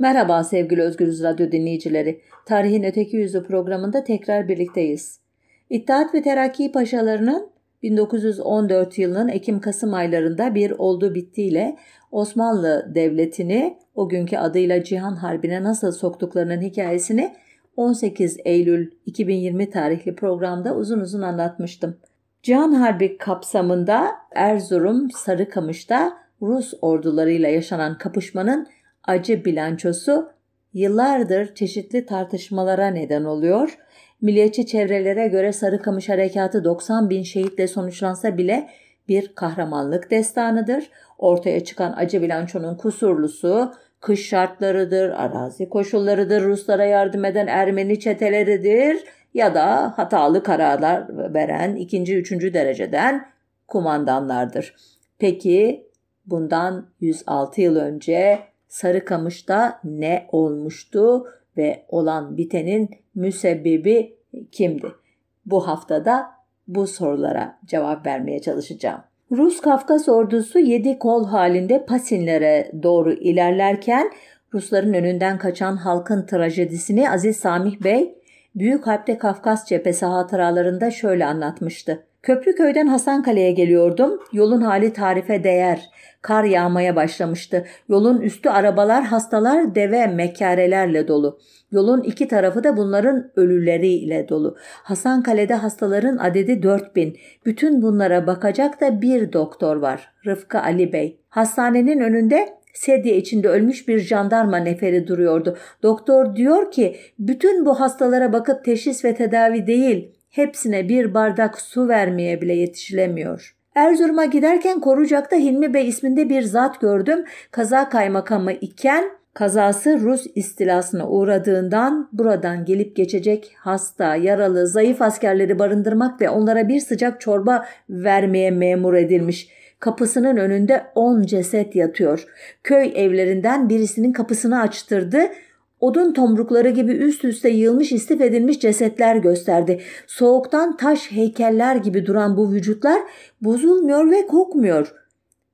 Merhaba sevgili Özgürüz Radyo dinleyicileri. Tarihin Öteki Yüzü programında tekrar birlikteyiz. İttihat ve Terakki Paşalarının 1914 yılının Ekim-Kasım aylarında bir oldu bittiyle Osmanlı Devleti'ni o günkü adıyla Cihan Harbi'ne nasıl soktuklarının hikayesini 18 Eylül 2020 tarihli programda uzun uzun anlatmıştım. Cihan Harbi kapsamında Erzurum Sarıkamış'ta Rus ordularıyla yaşanan kapışmanın acı bilançosu yıllardır çeşitli tartışmalara neden oluyor. Milliyetçi çevrelere göre Sarıkamış Harekatı 90 bin şehitle sonuçlansa bile bir kahramanlık destanıdır. Ortaya çıkan acı bilançonun kusurlusu kış şartlarıdır, arazi koşullarıdır, Ruslara yardım eden Ermeni çeteleridir ya da hatalı kararlar veren ikinci, üçüncü dereceden kumandanlardır. Peki bundan 106 yıl önce Sarıkamış'ta ne olmuştu ve olan bitenin müsebbibi kimdi? Bu haftada bu sorulara cevap vermeye çalışacağım. Rus Kafkas ordusu yedi kol halinde Pasinlere doğru ilerlerken Rusların önünden kaçan halkın trajedisini Aziz Samih Bey Büyük Harp'te Kafkas cephesi hatıralarında şöyle anlatmıştı. Köprüköy'den Hasankale'ye geliyordum. Yolun hali tarife değer. Kar yağmaya başlamıştı. Yolun üstü arabalar, hastalar, deve, mekkarelerle dolu. Yolun iki tarafı da bunların ölüleriyle dolu. Hasankale'de hastaların adedi 4000. Bütün bunlara bakacak da bir doktor var. Rıfkı Ali Bey. Hastanenin önünde sedye içinde ölmüş bir jandarma neferi duruyordu. Doktor diyor ki bütün bu hastalara bakıp teşhis ve tedavi değil hepsine bir bardak su vermeye bile yetişilemiyor. Erzurum'a giderken Korucak'ta Hilmi Bey isminde bir zat gördüm. Kaza kaymakamı iken kazası Rus istilasına uğradığından buradan gelip geçecek hasta, yaralı, zayıf askerleri barındırmak ve onlara bir sıcak çorba vermeye memur edilmiş. Kapısının önünde on ceset yatıyor. Köy evlerinden birisinin kapısını açtırdı. Odun tomrukları gibi üst üste yığılmış istif edilmiş cesetler gösterdi. Soğuktan taş heykeller gibi duran bu vücutlar bozulmuyor ve kokmuyor.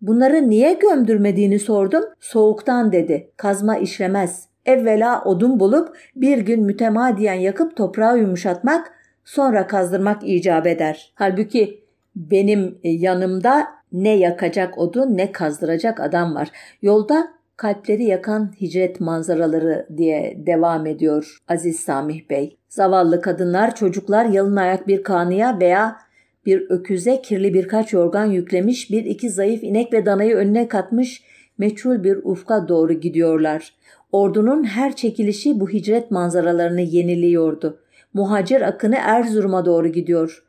Bunları niye gömdürmediğini sordum. Soğuktan dedi. Kazma işlemez. Evvela odun bulup bir gün mütemadiyen yakıp toprağı yumuşatmak, sonra kazdırmak icap eder. Halbuki benim yanımda ne yakacak odun ne kazdıracak adam var. Yolda kalpleri yakan hicret manzaraları diye devam ediyor Aziz Samih Bey. Zavallı kadınlar, çocuklar yalın ayak bir kanıya veya bir öküze kirli birkaç yorgan yüklemiş, bir iki zayıf inek ve danayı önüne katmış, meçhul bir ufka doğru gidiyorlar. Ordunun her çekilişi bu hicret manzaralarını yeniliyordu. Muhacir akını Erzurum'a doğru gidiyor.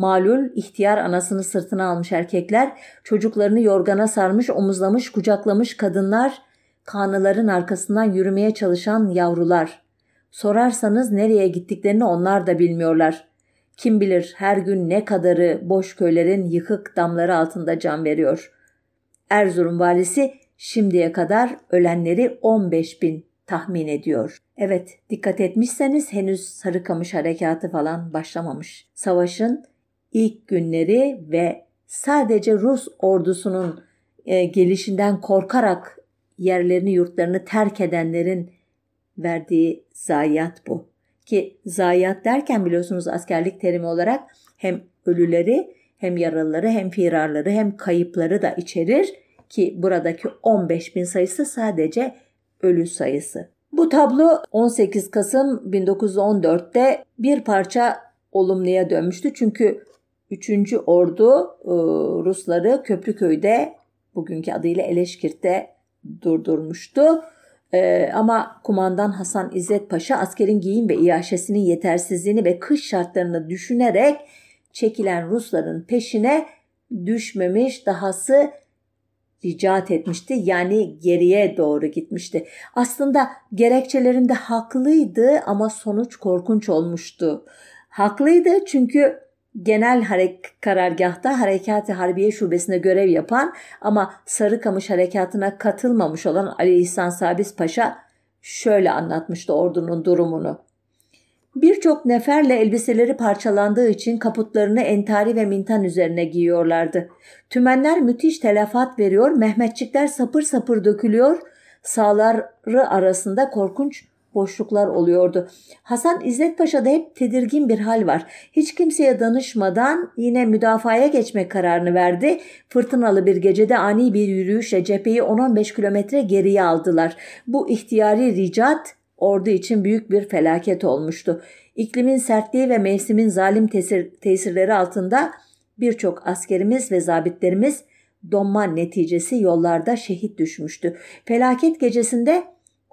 Malul, ihtiyar anasını sırtına almış erkekler, çocuklarını yorgana sarmış, omuzlamış, kucaklamış kadınlar, kanıların arkasından yürümeye çalışan yavrular. Sorarsanız nereye gittiklerini onlar da bilmiyorlar. Kim bilir her gün ne kadarı boş köylerin yıkık damları altında can veriyor. Erzurum valisi şimdiye kadar ölenleri 15 bin tahmin ediyor. Evet dikkat etmişseniz henüz Sarıkamış harekatı falan başlamamış. Savaşın ilk günleri ve sadece Rus ordusunun e, gelişinden korkarak yerlerini yurtlarını terk edenlerin verdiği zayiat bu. Ki zayiat derken biliyorsunuz askerlik terimi olarak hem ölüleri hem yaralıları hem firarları hem kayıpları da içerir ki buradaki 15 bin sayısı sadece ölü sayısı. Bu tablo 18 Kasım 1914'te bir parça olumluya dönmüştü. Çünkü 3. Ordu e, Rusları Köprüköy'de bugünkü adıyla Eleşkirt'te durdurmuştu. Ee, ama kumandan Hasan İzzet Paşa askerin giyim ve iaşesinin yetersizliğini ve kış şartlarını düşünerek çekilen Rusların peşine düşmemiş dahası ricat etmişti. Yani geriye doğru gitmişti. Aslında gerekçelerinde haklıydı ama sonuç korkunç olmuştu. Haklıydı çünkü genel harek karargahta Harekati Harbiye Şubesi'nde görev yapan ama Sarıkamış Harekatı'na katılmamış olan Ali İhsan Sabis Paşa şöyle anlatmıştı ordunun durumunu. Birçok neferle elbiseleri parçalandığı için kaputlarını entari ve mintan üzerine giyiyorlardı. Tümenler müthiş telafat veriyor, Mehmetçikler sapır sapır dökülüyor, Sağları arasında korkunç boşluklar oluyordu. Hasan İzzet Paşa'da hep tedirgin bir hal var. Hiç kimseye danışmadan yine müdafaya geçmek kararını verdi. Fırtınalı bir gecede ani bir yürüyüşle cepheyi 10-15 kilometre geriye aldılar. Bu ihtiyari ricat ordu için büyük bir felaket olmuştu. İklimin sertliği ve mevsimin zalim tesir, tesirleri altında birçok askerimiz ve zabitlerimiz donma neticesi yollarda şehit düşmüştü. Felaket gecesinde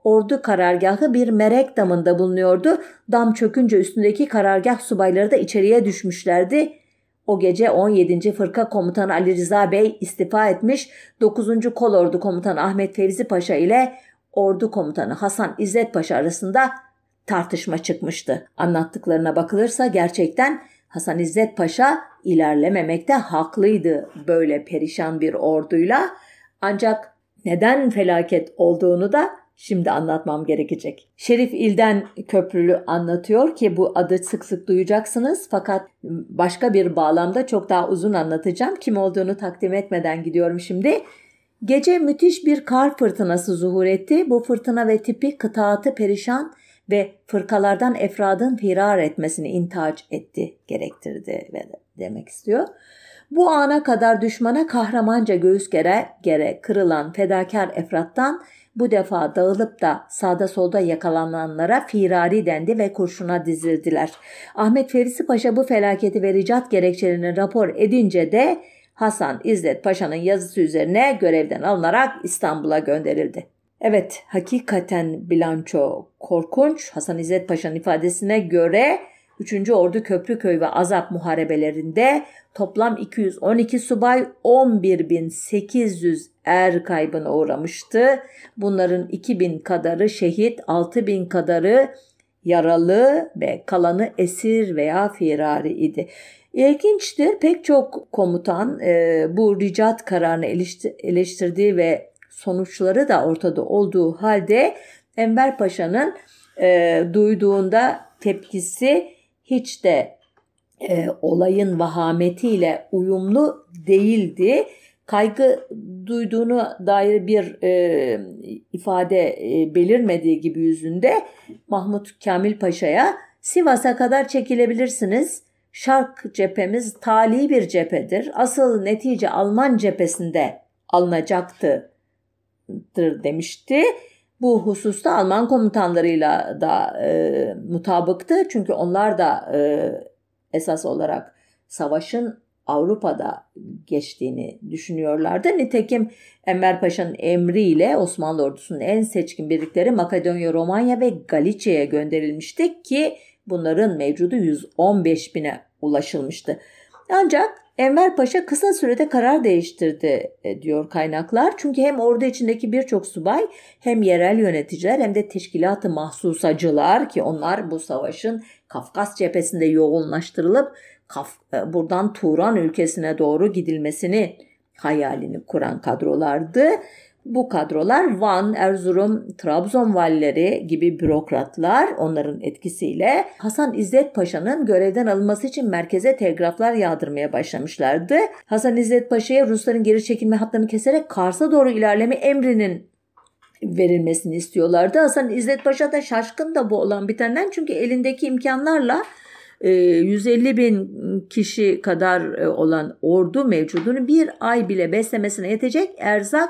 ordu karargahı bir merek damında bulunuyordu. Dam çökünce üstündeki karargah subayları da içeriye düşmüşlerdi. O gece 17. Fırka Komutanı Ali Rıza Bey istifa etmiş, 9. Kolordu Komutanı Ahmet Fevzi Paşa ile Ordu Komutanı Hasan İzzet Paşa arasında tartışma çıkmıştı. Anlattıklarına bakılırsa gerçekten Hasan İzzet Paşa ilerlememekte haklıydı böyle perişan bir orduyla. Ancak neden felaket olduğunu da şimdi anlatmam gerekecek. Şerif İlden Köprülü anlatıyor ki bu adı sık sık duyacaksınız fakat başka bir bağlamda çok daha uzun anlatacağım. Kim olduğunu takdim etmeden gidiyorum şimdi. Gece müthiş bir kar fırtınası zuhur etti. Bu fırtına ve tipi kıtaatı perişan ve fırkalardan efradın firar etmesini intihac etti, gerektirdi ve demek istiyor. Bu ana kadar düşmana kahramanca göğüs gere gere kırılan fedakar efrattan bu defa dağılıp da sağda solda yakalananlara firari dendi ve kurşuna dizildiler. Ahmet Ferisi Paşa bu felaketi ve ricat gerekçelerini rapor edince de Hasan İzzet Paşa'nın yazısı üzerine görevden alınarak İstanbul'a gönderildi. Evet hakikaten bilanço korkunç. Hasan İzzet Paşa'nın ifadesine göre 3. Ordu Köprüköy ve Azap muharebelerinde toplam 212 subay 11.800 er kaybına uğramıştı. Bunların 2000 kadarı şehit, 6000 kadarı yaralı ve kalanı esir veya firari idi. İlginçtir pek çok komutan e, bu ricat kararını eleştirdiği ve sonuçları da ortada olduğu halde Enver Paşa'nın e, duyduğunda tepkisi hiç de e, olayın vahametiyle uyumlu değildi. Kaygı duyduğunu dair bir e, ifade e, belirmediği gibi yüzünde Mahmut Kamil Paşa'ya Sivas'a kadar çekilebilirsiniz. Şark cephemiz tali bir cephedir. Asıl netice Alman cephesinde alınacaktı demişti. Bu hususta Alman komutanlarıyla da e, mutabıktı. Çünkü onlar da e, esas olarak savaşın Avrupa'da geçtiğini düşünüyorlardı. Nitekim Enver Paşa'nın emriyle Osmanlı ordusunun en seçkin birlikleri Makedonya, Romanya ve Galicia'ya gönderilmişti ki bunların mevcudu 115 bine ulaşılmıştı. Ancak Enver Paşa kısa sürede karar değiştirdi e, diyor kaynaklar. Çünkü hem ordu içindeki birçok subay hem yerel yöneticiler hem de teşkilatı mahsusacılar ki onlar bu savaşın Kafkas cephesinde yoğunlaştırılıp Kaf, e, buradan Turan ülkesine doğru gidilmesini hayalini kuran kadrolardı. Bu kadrolar Van, Erzurum, Trabzon valileri gibi bürokratlar onların etkisiyle Hasan İzzet Paşa'nın görevden alınması için merkeze telgraflar yağdırmaya başlamışlardı. Hasan İzzet Paşa'ya Rusların geri çekilme hatlarını keserek Kars'a doğru ilerleme emrinin verilmesini istiyorlardı. Hasan İzzet Paşa da şaşkın da bu olan bitenden çünkü elindeki imkanlarla 150 e, bin kişi kadar e, olan ordu mevcudunu bir ay bile beslemesine yetecek erzak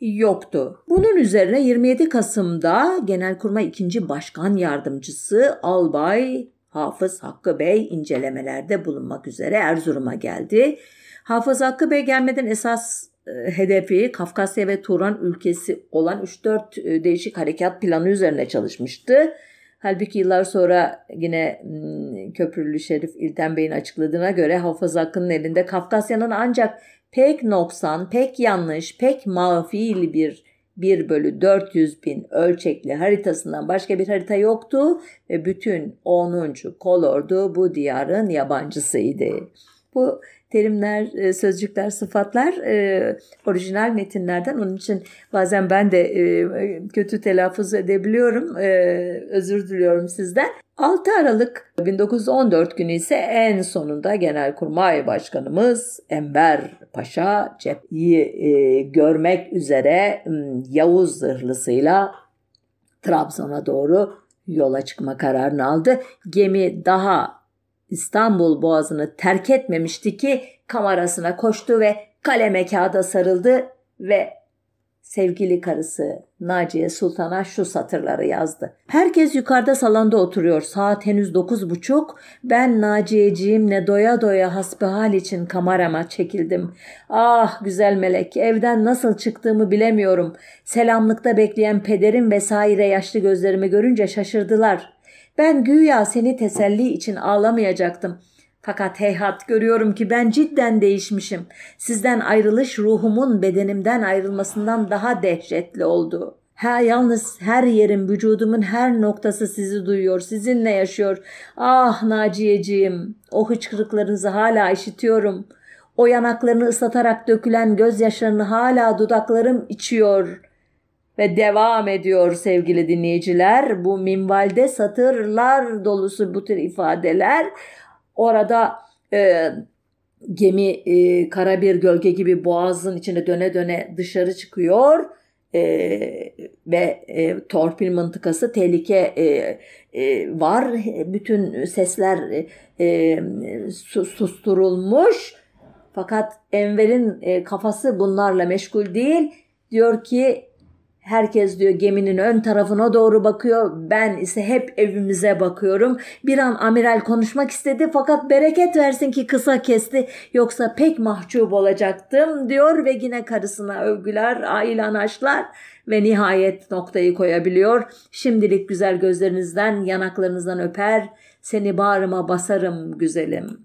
yoktu. Bunun üzerine 27 Kasım'da Genelkurmay 2. Başkan Yardımcısı Albay Hafız Hakkı Bey incelemelerde bulunmak üzere Erzurum'a geldi. Hafız Hakkı Bey gelmeden esas e, hedefi Kafkasya ve Turan ülkesi olan 3-4 e, değişik harekat planı üzerine çalışmıştı. Halbuki yıllar sonra yine hmm, Köprülü Şerif İlten Bey'in açıkladığına göre Hafız Hakkı'nın elinde Kafkasya'nın ancak pek noksan, pek yanlış, pek mağfil bir 1 bölü 400 bin ölçekli haritasından başka bir harita yoktu ve bütün 10. kolordu bu diyarın yabancısıydı. Bu terimler, e, sözcükler, sıfatlar e, orijinal metinlerden. Onun için bazen ben de e, kötü telaffuz edebiliyorum. Özür diliyorum sizden. 6 Aralık 1914 günü ise en sonunda Genelkurmay Başkanımız Enver Paşa cepheyi görmek üzere Yavuz zırhlısıyla Trabzon'a doğru yola çıkma kararını aldı. Gemi daha İstanbul boğazını terk etmemişti ki kamerasına koştu ve kaleme kağıda sarıldı ve sevgili karısı Naciye Sultan'a şu satırları yazdı. Herkes yukarıda salonda oturuyor. Saat henüz dokuz buçuk. Ben Naciye'ciğimle doya doya hasbihal için kamerama çekildim. Ah güzel melek evden nasıl çıktığımı bilemiyorum. Selamlıkta bekleyen pederim vesaire yaşlı gözlerimi görünce şaşırdılar. Ben güya seni teselli için ağlamayacaktım. Fakat heyhat görüyorum ki ben cidden değişmişim. Sizden ayrılış ruhumun bedenimden ayrılmasından daha dehşetli oldu. Ha yalnız her yerim, vücudumun her noktası sizi duyuyor, sizinle yaşıyor. Ah Naciyeciğim, o hıçkırıklarınızı hala işitiyorum. O yanaklarını ıslatarak dökülen gözyaşlarını hala dudaklarım içiyor. Ve devam ediyor sevgili dinleyiciler. Bu minvalde satırlar dolusu bu tür ifadeler. Orada e, gemi e, kara bir gölge gibi boğazın içine döne döne dışarı çıkıyor. E, ve e, torpil mıntıkası tehlike e, e, var. Bütün sesler e, susturulmuş. Fakat Enver'in e, kafası bunlarla meşgul değil. Diyor ki Herkes diyor geminin ön tarafına doğru bakıyor. Ben ise hep evimize bakıyorum. Bir an amiral konuşmak istedi fakat bereket versin ki kısa kesti. Yoksa pek mahcup olacaktım diyor ve yine karısına övgüler, ailan aşklar ve nihayet noktayı koyabiliyor. Şimdilik güzel gözlerinizden, yanaklarınızdan öper. Seni bağrıma basarım güzelim.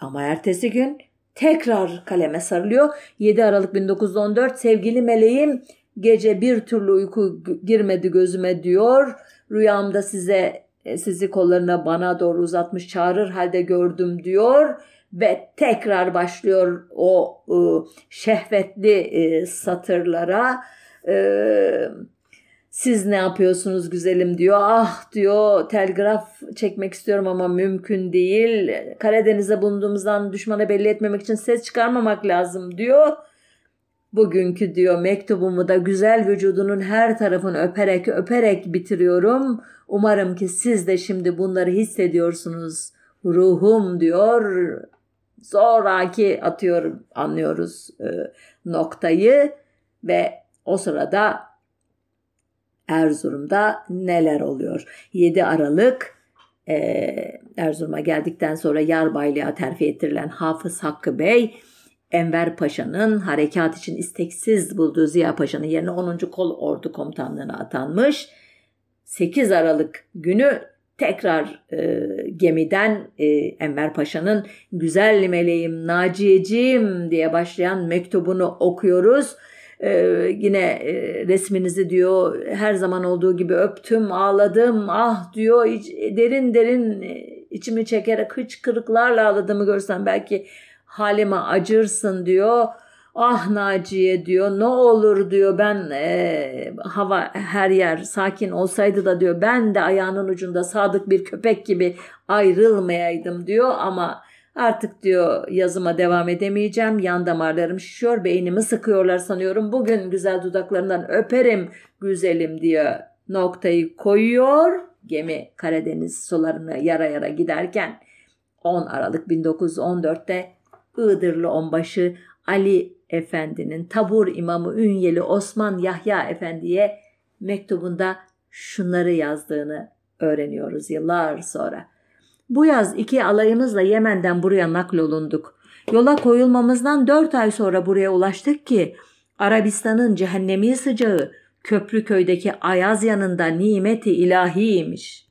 Ama ertesi gün tekrar kaleme sarılıyor. 7 Aralık 1914 sevgili meleğim Gece bir türlü uyku girmedi gözüme diyor. Rüyamda size e, sizi kollarına bana doğru uzatmış çağırır halde gördüm diyor ve tekrar başlıyor o e, şehvetli e, satırlara. E, siz ne yapıyorsunuz güzelim diyor. Ah diyor telgraf çekmek istiyorum ama mümkün değil. Karadeniz'e bulunduğumuzdan düşmana belli etmemek için ses çıkarmamak lazım diyor. Bugünkü diyor mektubumu da güzel vücudunun her tarafını öperek öperek bitiriyorum. Umarım ki siz de şimdi bunları hissediyorsunuz. Ruhum diyor. Zoraki atıyorum anlıyoruz e, noktayı ve o sırada Erzurum'da neler oluyor? 7 Aralık e, Erzurum'a geldikten sonra Yarbaylığa terfi ettirilen Hafız Hakkı Bey Enver Paşa'nın harekat için isteksiz bulduğu Ziya Paşa'nın yerine 10. Kol Ordu Komutanlığı'na atanmış. 8 Aralık günü tekrar e, gemiden e, Enver Paşa'nın güzel meleğim Naciyeciğim diye başlayan mektubunu okuyoruz. Ee, yine e, resminizi diyor her zaman olduğu gibi öptüm ağladım ah diyor iç, derin derin e, içimi çekerek hıçkırıklarla ağladığımı görsen belki halime acırsın diyor. Ah Naciye diyor ne olur diyor ben e, hava her yer sakin olsaydı da diyor ben de ayağının ucunda sadık bir köpek gibi ayrılmayaydım diyor. Ama artık diyor yazıma devam edemeyeceğim. Yan damarlarım şişiyor beynimi sıkıyorlar sanıyorum. Bugün güzel dudaklarından öperim güzelim diyor. Noktayı koyuyor. Gemi Karadeniz sularını yara yara giderken 10 Aralık 1914'te Iğdırlı onbaşı Ali Efendi'nin tabur imamı Ünyeli Osman Yahya Efendi'ye mektubunda şunları yazdığını öğreniyoruz yıllar sonra. Bu yaz iki alayımızla Yemen'den buraya naklolunduk. Yola koyulmamızdan dört ay sonra buraya ulaştık ki Arabistan'ın cehennemi sıcağı Köprüköy'deki Ayaz yanında nimeti ilahiymiş.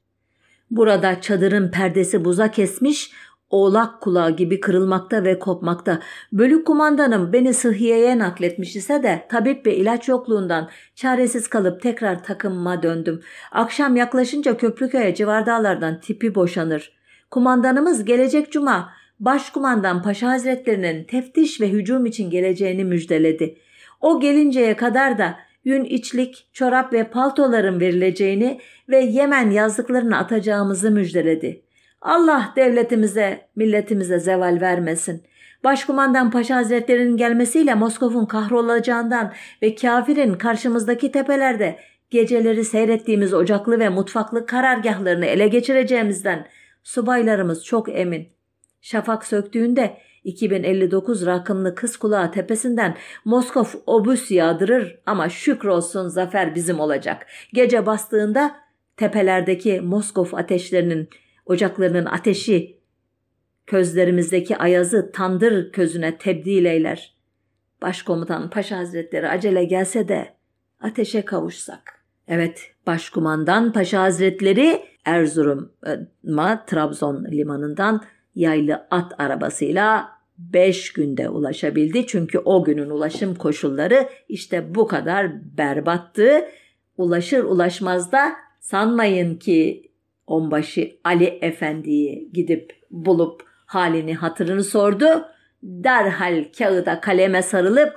Burada çadırın perdesi buza kesmiş, oğlak kulağı gibi kırılmakta ve kopmakta. Bölük kumandanım beni sıhhiyeye nakletmiş ise de tabip ve ilaç yokluğundan çaresiz kalıp tekrar takımıma döndüm. Akşam yaklaşınca Köprüköy'e civar dağlardan tipi boşanır. Kumandanımız gelecek cuma Başkumandan Paşa Hazretlerinin teftiş ve hücum için geleceğini müjdeledi. O gelinceye kadar da yün içlik, çorap ve paltoların verileceğini ve Yemen yazdıklarını atacağımızı müjdeledi. Allah devletimize, milletimize zeval vermesin. Başkumandan Paşa Hazretleri'nin gelmesiyle Moskov'un kahrolacağından ve kafirin karşımızdaki tepelerde geceleri seyrettiğimiz ocaklı ve mutfaklı karargahlarını ele geçireceğimizden subaylarımız çok emin. Şafak söktüğünde 2059 rakımlı kız kulağı tepesinden Moskov obüs yağdırır ama şükrolsun zafer bizim olacak. Gece bastığında tepelerdeki Moskov ateşlerinin, ocaklarının ateşi közlerimizdeki ayazı tandır közüne tebdil eyler. Başkomutan Paşa Hazretleri acele gelse de ateşe kavuşsak. Evet, Başkumandan Paşa Hazretleri Erzurum'a Trabzon limanından yaylı at arabasıyla 5 günde ulaşabildi. Çünkü o günün ulaşım koşulları işte bu kadar berbattı. Ulaşır ulaşmaz da sanmayın ki onbaşı Ali Efendi'yi gidip bulup halini hatırını sordu. Derhal kağıda kaleme sarılıp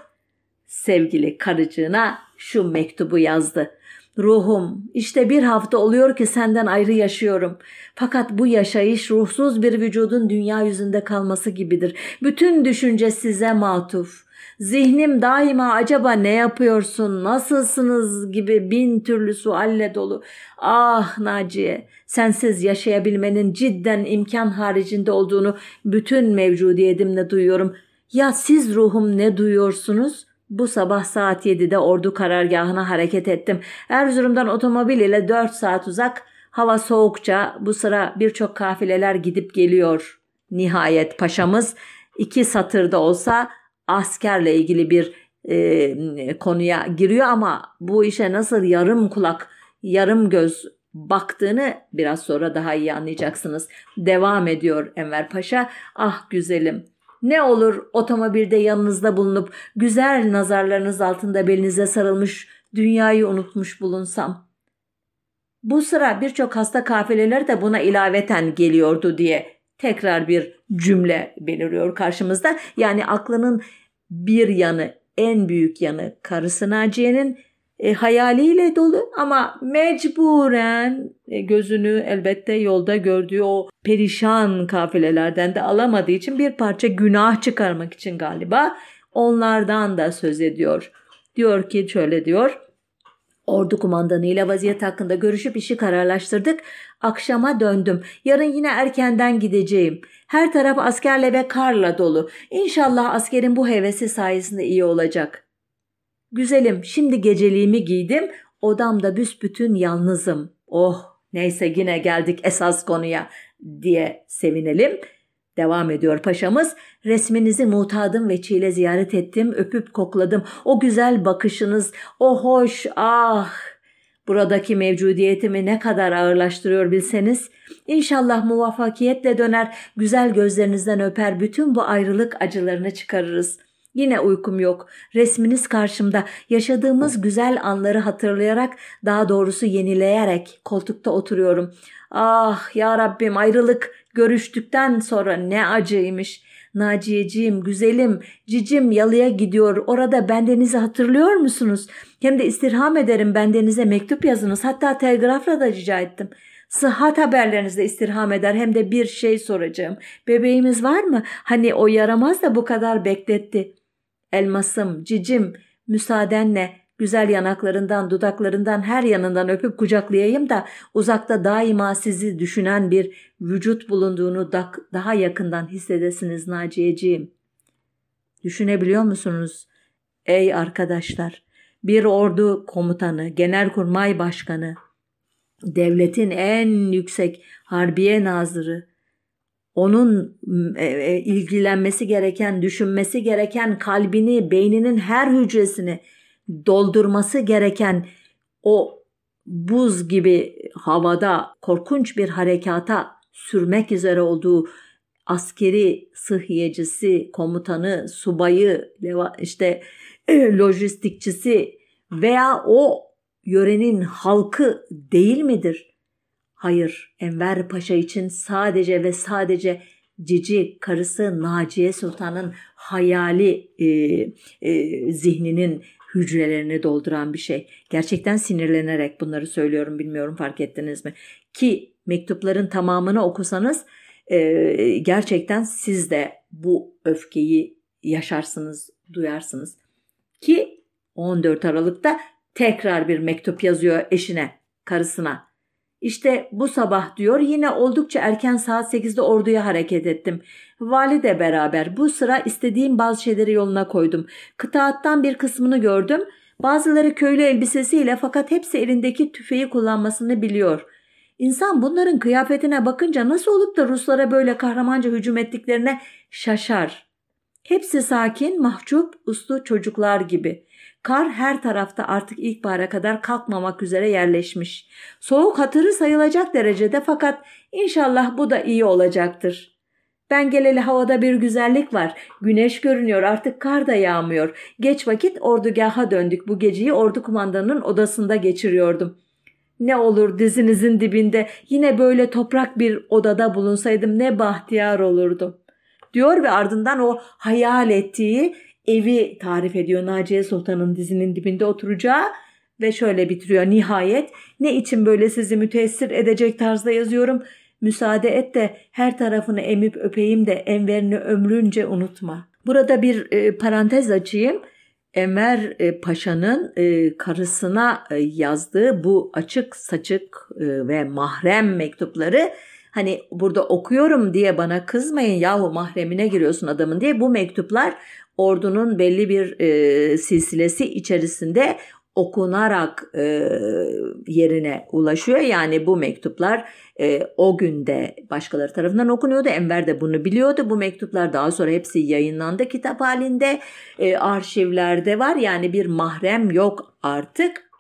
sevgili karıcığına şu mektubu yazdı. Ruhum, işte bir hafta oluyor ki senden ayrı yaşıyorum. Fakat bu yaşayış ruhsuz bir vücudun dünya yüzünde kalması gibidir. Bütün düşünce size matuf. Zihnim daima acaba ne yapıyorsun, nasılsınız gibi bin türlü sualle dolu. Ah Naciye, sensiz yaşayabilmenin cidden imkan haricinde olduğunu bütün mevcudiyetimle duyuyorum. Ya siz ruhum ne duyuyorsunuz?'' Bu sabah saat 7'de ordu karargahına hareket ettim. Erzurum'dan otomobil ile 4 saat uzak. Hava soğukça bu sıra birçok kafileler gidip geliyor. Nihayet paşamız iki satırda olsa askerle ilgili bir e, konuya giriyor ama bu işe nasıl yarım kulak, yarım göz baktığını biraz sonra daha iyi anlayacaksınız. Devam ediyor Enver Paşa. Ah güzelim ne olur otomobilde yanınızda bulunup güzel nazarlarınız altında belinize sarılmış dünyayı unutmuş bulunsam. Bu sıra birçok hasta kafileler de buna ilaveten geliyordu diye tekrar bir cümle beliriyor karşımızda. Yani aklının bir yanı, en büyük yanı karısı Naciye'nin e, hayaliyle dolu ama mecburen e, gözünü elbette yolda gördüğü o perişan kafilelerden de alamadığı için bir parça günah çıkarmak için galiba onlardan da söz ediyor. Diyor ki şöyle diyor. Ordu kumandanıyla vaziyet hakkında görüşüp işi kararlaştırdık. Akşama döndüm. Yarın yine erkenden gideceğim. Her taraf askerle ve karla dolu. İnşallah askerin bu hevesi sayesinde iyi olacak. Güzelim şimdi geceliğimi giydim. Odamda büsbütün yalnızım. Oh neyse yine geldik esas konuya diye sevinelim. Devam ediyor paşamız. Resminizi mutadım ve çile ziyaret ettim, öpüp kokladım. O güzel bakışınız, o hoş, ah! Buradaki mevcudiyetimi ne kadar ağırlaştırıyor bilseniz. İnşallah muvaffakiyetle döner, güzel gözlerinizden öper, bütün bu ayrılık acılarını çıkarırız. Yine uykum yok. Resminiz karşımda. Yaşadığımız güzel anları hatırlayarak, daha doğrusu yenileyerek koltukta oturuyorum. Ah ya Rabbim ayrılık görüştükten sonra ne acıymış. Naciyeciğim, güzelim, cicim yalıya gidiyor. Orada bendenizi hatırlıyor musunuz? Hem de istirham ederim bendenize mektup yazınız. Hatta telgrafla da rica ettim. Sıhhat haberlerinizde istirham eder hem de bir şey soracağım. Bebeğimiz var mı? Hani o yaramaz da bu kadar bekletti. Elmasım, cicim, müsaadenle güzel yanaklarından, dudaklarından her yanından öpüp kucaklayayım da uzakta daima sizi düşünen bir vücut bulunduğunu daha yakından hissedesiniz Naciyeciğim. Düşünebiliyor musunuz? Ey arkadaşlar, bir ordu komutanı, genelkurmay başkanı, devletin en yüksek harbiye nazırı, onun e, e, ilgilenmesi gereken, düşünmesi gereken kalbini, beyninin her hücresini doldurması gereken o buz gibi havada korkunç bir harekata sürmek üzere olduğu askeri sıhhiyecisi, komutanı, subayı, işte lojistikçisi veya o yörenin halkı değil midir? Hayır, Enver Paşa için sadece ve sadece cici karısı Naciye Sultan'ın hayali e, e, zihninin hücrelerini dolduran bir şey. Gerçekten sinirlenerek bunları söylüyorum bilmiyorum fark ettiniz mi? Ki mektupların tamamını okusanız e, gerçekten siz de bu öfkeyi yaşarsınız, duyarsınız. Ki 14 Aralık'ta tekrar bir mektup yazıyor eşine, karısına. İşte bu sabah diyor yine oldukça erken saat 8'de orduya hareket ettim. Valide beraber bu sıra istediğim bazı şeyleri yoluna koydum. Kıtaattan bir kısmını gördüm. Bazıları köylü elbisesiyle fakat hepsi elindeki tüfeği kullanmasını biliyor. İnsan bunların kıyafetine bakınca nasıl olup da Ruslara böyle kahramanca hücum ettiklerine şaşar. Hepsi sakin, mahcup, uslu çocuklar gibi. Kar her tarafta artık ilkbahara kadar kalkmamak üzere yerleşmiş. Soğuk hatırı sayılacak derecede fakat inşallah bu da iyi olacaktır. Ben geleli havada bir güzellik var. Güneş görünüyor artık kar da yağmıyor. Geç vakit ordugaha döndük. Bu geceyi ordu kumandanının odasında geçiriyordum. Ne olur dizinizin dibinde yine böyle toprak bir odada bulunsaydım ne bahtiyar olurdum. Diyor ve ardından o hayal ettiği evi tarif ediyor Naciye Sultan'ın dizinin dibinde oturacağı ve şöyle bitiriyor nihayet ne için böyle sizi müteessir edecek tarzda yazıyorum müsaade et de her tarafını emip öpeyim de enverini ömrünce unutma. Burada bir e, parantez açayım. Emer e, Paşa'nın e, karısına e, yazdığı bu açık saçık e, ve mahrem mektupları hani burada okuyorum diye bana kızmayın yahu mahremine giriyorsun adamın diye bu mektuplar ordunun belli bir e, silsilesi içerisinde okunarak e, yerine ulaşıyor. Yani bu mektuplar e, o günde başkaları tarafından okunuyordu. Enver de bunu biliyordu. Bu mektuplar daha sonra hepsi yayınlandı kitap halinde. E, arşivlerde var. Yani bir mahrem yok artık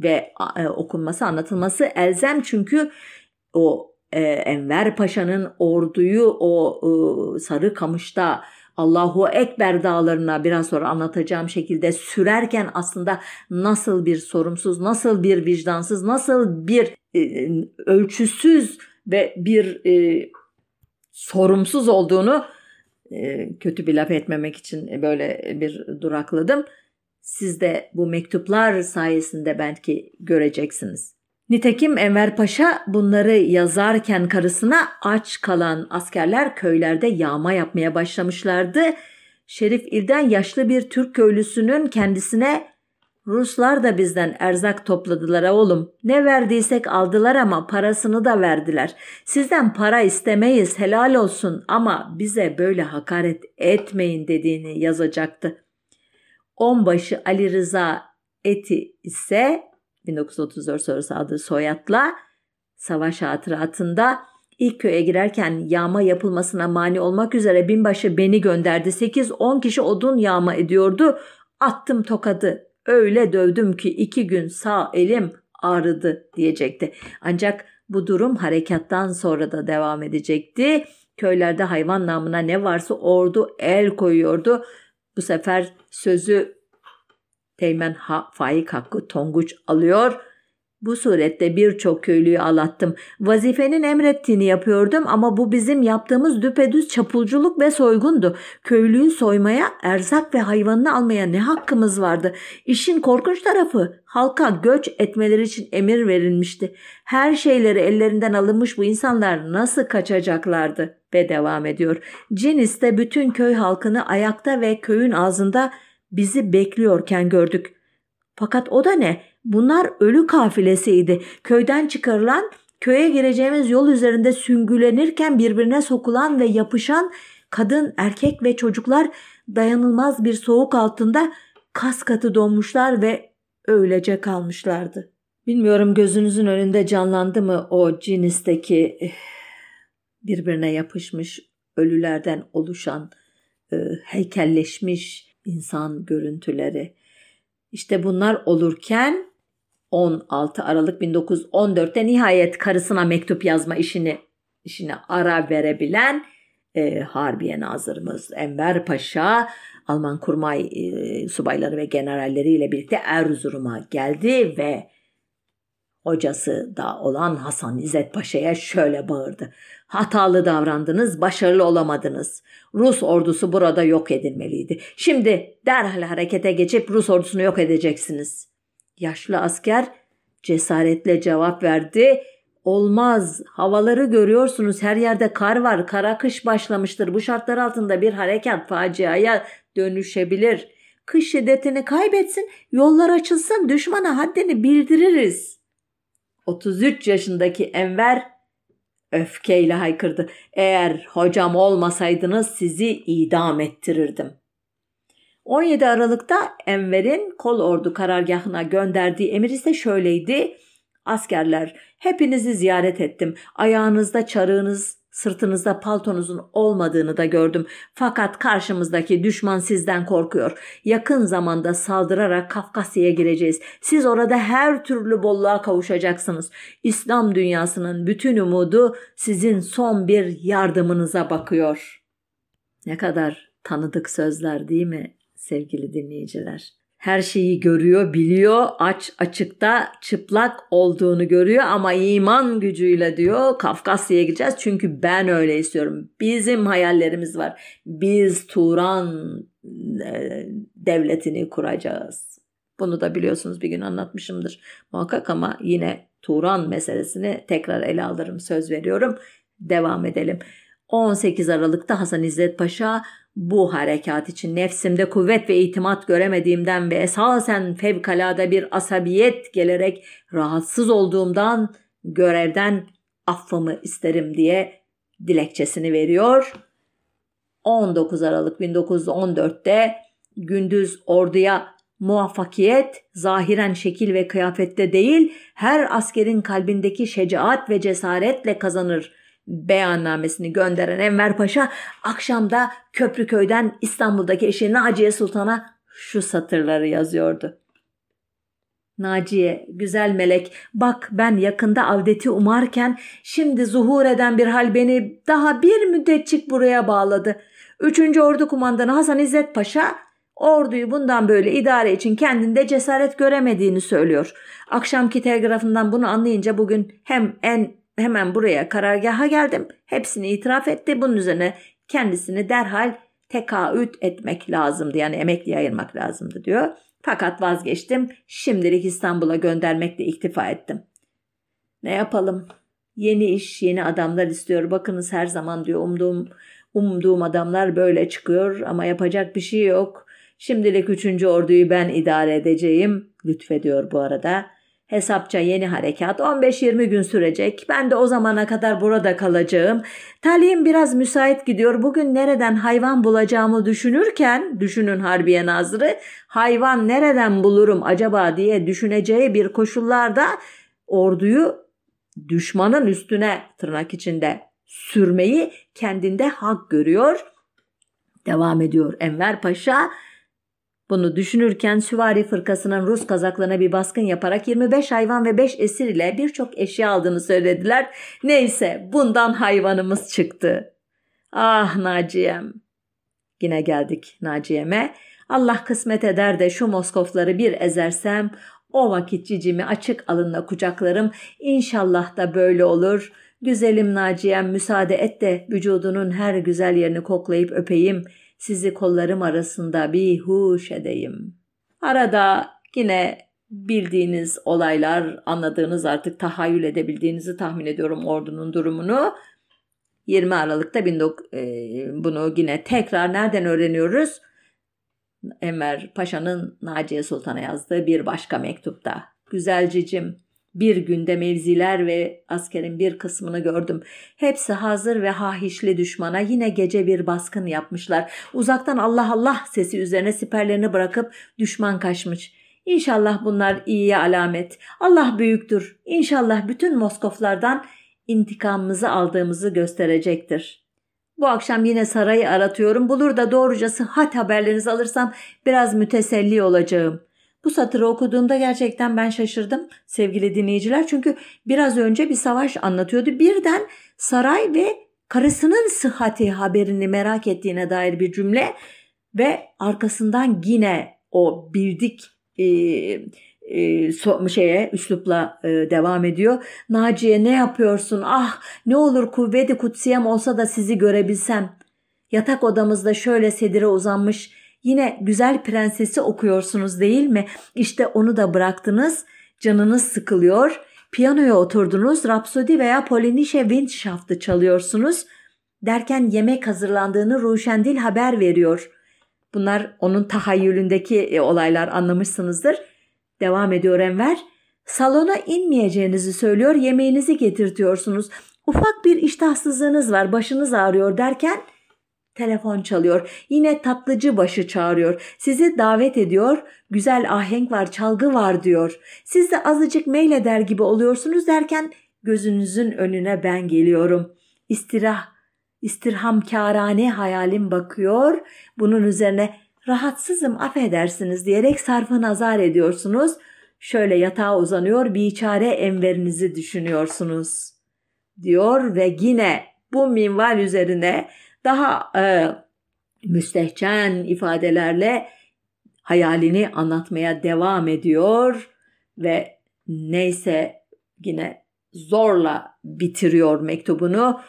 ve e, okunması anlatılması elzem çünkü o e, Enver Paşa'nın orduyu o e, Sarı Kamış'ta Allahu Ekber dağlarına biraz sonra anlatacağım şekilde sürerken aslında nasıl bir sorumsuz, nasıl bir vicdansız, nasıl bir e, ölçüsüz ve bir e, sorumsuz olduğunu e, kötü bir laf etmemek için böyle bir durakladım. Siz de bu mektuplar sayesinde belki göreceksiniz. Nitekim Enver Paşa bunları yazarken karısına aç kalan askerler köylerde yağma yapmaya başlamışlardı. Şerif ilden yaşlı bir Türk köylüsünün kendisine Ruslar da bizden erzak topladılar oğlum. Ne verdiysek aldılar ama parasını da verdiler. Sizden para istemeyiz helal olsun ama bize böyle hakaret etmeyin dediğini yazacaktı. Onbaşı Ali Rıza Eti ise 1934 sonrası adı soyadla savaş hatıratında ilk köye girerken yağma yapılmasına mani olmak üzere binbaşı beni gönderdi. 8-10 kişi odun yağma ediyordu. Attım tokadı. Öyle dövdüm ki iki gün sağ elim ağrıdı diyecekti. Ancak bu durum harekattan sonra da devam edecekti. Köylerde hayvan namına ne varsa ordu el koyuyordu. Bu sefer sözü Teğmen ha, Faik Hakkı Tonguç alıyor. Bu surette birçok köylüyü alattım. Vazifenin emrettiğini yapıyordum ama bu bizim yaptığımız düpedüz çapulculuk ve soygundu. Köylüyü soymaya, erzak ve hayvanını almaya ne hakkımız vardı? İşin korkunç tarafı halka göç etmeleri için emir verilmişti. Her şeyleri ellerinden alınmış bu insanlar nasıl kaçacaklardı? Ve devam ediyor. Cinis de bütün köy halkını ayakta ve köyün ağzında bizi bekliyorken gördük. Fakat o da ne? Bunlar ölü kafilesiydi. Köyden çıkarılan, köye gireceğimiz yol üzerinde süngülenirken birbirine sokulan ve yapışan kadın, erkek ve çocuklar dayanılmaz bir soğuk altında kas katı donmuşlar ve öylece kalmışlardı. Bilmiyorum gözünüzün önünde canlandı mı o cinisteki eh, birbirine yapışmış ölülerden oluşan eh, heykelleşmiş insan görüntüleri. İşte bunlar olurken 16 Aralık 1914'te nihayet karısına mektup yazma işini işine ara verebilen e, Harbiye Nazırımız Enver Paşa Alman kurmay e, subayları ve generalleriyle birlikte Erzurum'a geldi ve Hocası da olan Hasan İzzet Paşa'ya şöyle bağırdı. Hatalı davrandınız, başarılı olamadınız. Rus ordusu burada yok edilmeliydi. Şimdi derhal harekete geçip Rus ordusunu yok edeceksiniz. Yaşlı asker cesaretle cevap verdi. Olmaz. Havaları görüyorsunuz. Her yerde kar var. Kara kış başlamıştır. Bu şartlar altında bir harekat faciaya dönüşebilir. Kış şiddetini kaybetsin, yollar açılsın, düşmana haddini bildiririz. 33 yaşındaki Enver öfkeyle haykırdı. Eğer hocam olmasaydınız sizi idam ettirirdim. 17 Aralık'ta Enver'in kol ordu karargahına gönderdiği emir ise şöyleydi. Askerler hepinizi ziyaret ettim. Ayağınızda çarığınız, sırtınızda paltonuzun olmadığını da gördüm. Fakat karşımızdaki düşman sizden korkuyor. Yakın zamanda saldırarak Kafkasya'ya gireceğiz. Siz orada her türlü bolluğa kavuşacaksınız. İslam dünyasının bütün umudu sizin son bir yardımınıza bakıyor. Ne kadar tanıdık sözler değil mi sevgili dinleyiciler? Her şeyi görüyor, biliyor, aç açıkta çıplak olduğunu görüyor ama iman gücüyle diyor Kafkasya'ya gideceğiz çünkü ben öyle istiyorum. Bizim hayallerimiz var. Biz Turan e, devletini kuracağız. Bunu da biliyorsunuz bir gün anlatmışımdır muhakkak ama yine Turan meselesini tekrar ele alırım söz veriyorum. Devam edelim. 18 Aralık'ta Hasan İzzet Paşa bu harekat için nefsimde kuvvet ve itimat göremediğimden ve esasen fevkalade bir asabiyet gelerek rahatsız olduğumdan görevden affımı isterim diye dilekçesini veriyor. 19 Aralık 1914'te gündüz orduya muvaffakiyet zahiren şekil ve kıyafette değil her askerin kalbindeki şecaat ve cesaretle kazanır beyannamesini gönderen Enver Paşa akşamda Köprüköy'den İstanbul'daki eşi Naciye Sultan'a şu satırları yazıyordu. Naciye, güzel melek, bak ben yakında avdeti umarken şimdi zuhur eden bir hal beni daha bir müddetçik buraya bağladı. Üçüncü Ordu Kumandanı Hasan İzzet Paşa orduyu bundan böyle idare için kendinde cesaret göremediğini söylüyor. Akşamki telgrafından bunu anlayınca bugün hem en hemen buraya karargaha geldim. Hepsini itiraf etti. Bunun üzerine kendisini derhal tekaüt etmek lazımdı. Yani emekliye ayırmak lazımdı diyor. Fakat vazgeçtim. Şimdilik İstanbul'a göndermekle iktifa ettim. Ne yapalım? Yeni iş, yeni adamlar istiyor. Bakınız her zaman diyor umduğum, umduğum adamlar böyle çıkıyor ama yapacak bir şey yok. Şimdilik üçüncü orduyu ben idare edeceğim. Lütfediyor bu arada. Hesapça yeni harekat 15-20 gün sürecek. Ben de o zamana kadar burada kalacağım. Talim biraz müsait gidiyor. Bugün nereden hayvan bulacağımı düşünürken, düşünün Harbiye Nazırı, hayvan nereden bulurum acaba diye düşüneceği bir koşullarda orduyu düşmanın üstüne tırnak içinde sürmeyi kendinde hak görüyor. Devam ediyor Enver Paşa bunu düşünürken süvari fırkasının Rus kazaklarına bir baskın yaparak 25 hayvan ve 5 esir ile birçok eşya aldığını söylediler. Neyse bundan hayvanımız çıktı. Ah Naciye'm. Yine geldik Naciye'me. Allah kısmet eder de şu Moskofları bir ezersem o vakit cicimi açık alınla kucaklarım. İnşallah da böyle olur. Güzelim Naciye'm müsaade et de vücudunun her güzel yerini koklayıp öpeyim.'' Sizi kollarım arasında bir huş edeyim. Arada yine bildiğiniz olaylar, anladığınız artık tahayyül edebildiğinizi tahmin ediyorum ordunun durumunu. 20 Aralık'ta e, bunu yine tekrar nereden öğreniyoruz? Enver Paşa'nın Naciye Sultan'a yazdığı bir başka mektupta. Güzelcicim bir günde mevziler ve askerin bir kısmını gördüm. Hepsi hazır ve hahişli düşmana yine gece bir baskın yapmışlar. Uzaktan Allah Allah sesi üzerine siperlerini bırakıp düşman kaçmış. İnşallah bunlar iyiye alamet. Allah büyüktür. İnşallah bütün Moskoflardan intikamımızı aldığımızı gösterecektir. Bu akşam yine sarayı aratıyorum. Bulur da doğruca sıhhat haberlerinizi alırsam biraz müteselli olacağım.'' Bu satırı okuduğumda gerçekten ben şaşırdım sevgili dinleyiciler. Çünkü biraz önce bir savaş anlatıyordu. Birden saray ve karısının sıhhati haberini merak ettiğine dair bir cümle ve arkasından yine o bildik e, e, so, şeye üslupla e, devam ediyor. Naciye ne yapıyorsun? Ah ne olur kuvveti kutsiyem olsa da sizi görebilsem. Yatak odamızda şöyle sedire uzanmış yine güzel prensesi okuyorsunuz değil mi? İşte onu da bıraktınız. Canınız sıkılıyor. Piyanoya oturdunuz. Rapsodi veya Polinişe Windschaft'ı çalıyorsunuz. Derken yemek hazırlandığını Ruşendil haber veriyor. Bunlar onun tahayyülündeki e, olaylar anlamışsınızdır. Devam ediyor Enver. Salona inmeyeceğinizi söylüyor, yemeğinizi getirtiyorsunuz. Ufak bir iştahsızlığınız var, başınız ağrıyor derken telefon çalıyor. Yine tatlıcı başı çağırıyor. Sizi davet ediyor. Güzel ahenk var, çalgı var diyor. Siz de azıcık meyleder gibi oluyorsunuz derken gözünüzün önüne ben geliyorum. İstirah, istirhamkârane hayalim bakıyor. Bunun üzerine rahatsızım affedersiniz diyerek sarfı nazar ediyorsunuz. Şöyle yatağa uzanıyor biçare enverinizi düşünüyorsunuz. Diyor ve yine bu minval üzerine daha e, müstehcen ifadelerle hayalini anlatmaya devam ediyor ve neyse yine zorla bitiriyor mektubunu.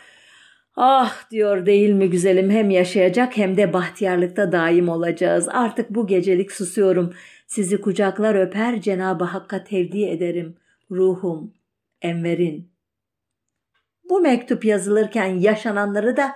Ah diyor değil mi güzelim hem yaşayacak hem de bahtiyarlıkta daim olacağız. Artık bu gecelik susuyorum. Sizi kucaklar öper Cenab-ı Hakk'a tevdi ederim. Ruhum, Enver'in. Bu mektup yazılırken yaşananları da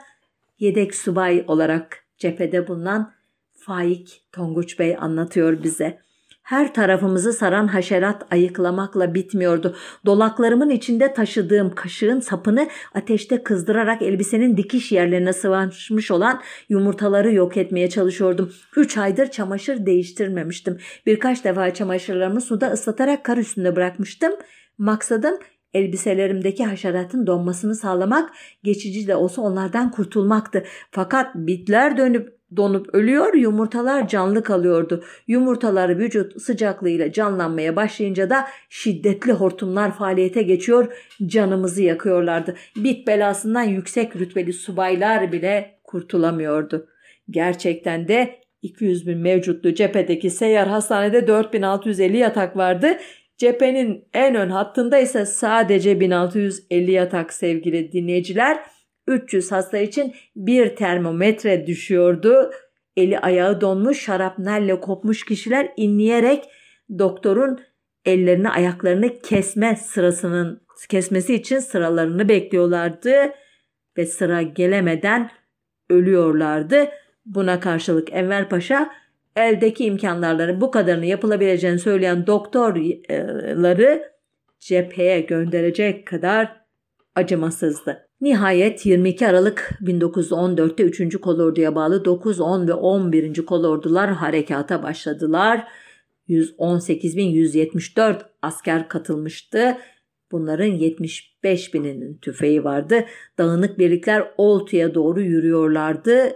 yedek subay olarak cephede bulunan Faik Tonguç Bey anlatıyor bize. Her tarafımızı saran haşerat ayıklamakla bitmiyordu. Dolaklarımın içinde taşıdığım kaşığın sapını ateşte kızdırarak elbisenin dikiş yerlerine sıvanmış olan yumurtaları yok etmeye çalışıyordum. Üç aydır çamaşır değiştirmemiştim. Birkaç defa çamaşırlarımı suda ıslatarak kar üstünde bırakmıştım. Maksadım elbiselerimdeki haşeratın donmasını sağlamak, geçici de olsa onlardan kurtulmaktı. Fakat bitler dönüp donup ölüyor, yumurtalar canlı kalıyordu. Yumurtalar vücut sıcaklığıyla canlanmaya başlayınca da şiddetli hortumlar faaliyete geçiyor, canımızı yakıyorlardı. Bit belasından yüksek rütbeli subaylar bile kurtulamıyordu. Gerçekten de 200 bin mevcutlu cephedeki seyyar hastanede 4650 yatak vardı. Cephenin en ön hattında ise sadece 1650 yatak sevgili dinleyiciler. 300 hasta için bir termometre düşüyordu. Eli ayağı donmuş şarapnelle kopmuş kişiler inleyerek doktorun ellerini ayaklarını kesme sırasının kesmesi için sıralarını bekliyorlardı ve sıra gelemeden ölüyorlardı. Buna karşılık Enver Paşa eldeki imkanlarla bu kadarını yapılabileceğini söyleyen doktorları cepheye gönderecek kadar acımasızdı. Nihayet 22 Aralık 1914'te 3. kolorduya bağlı 9, 10 ve 11. kolordular harekata başladılar. 118.174 asker katılmıştı. Bunların 75 bininin tüfeği vardı. Dağınık birlikler Oltu'ya doğru yürüyorlardı.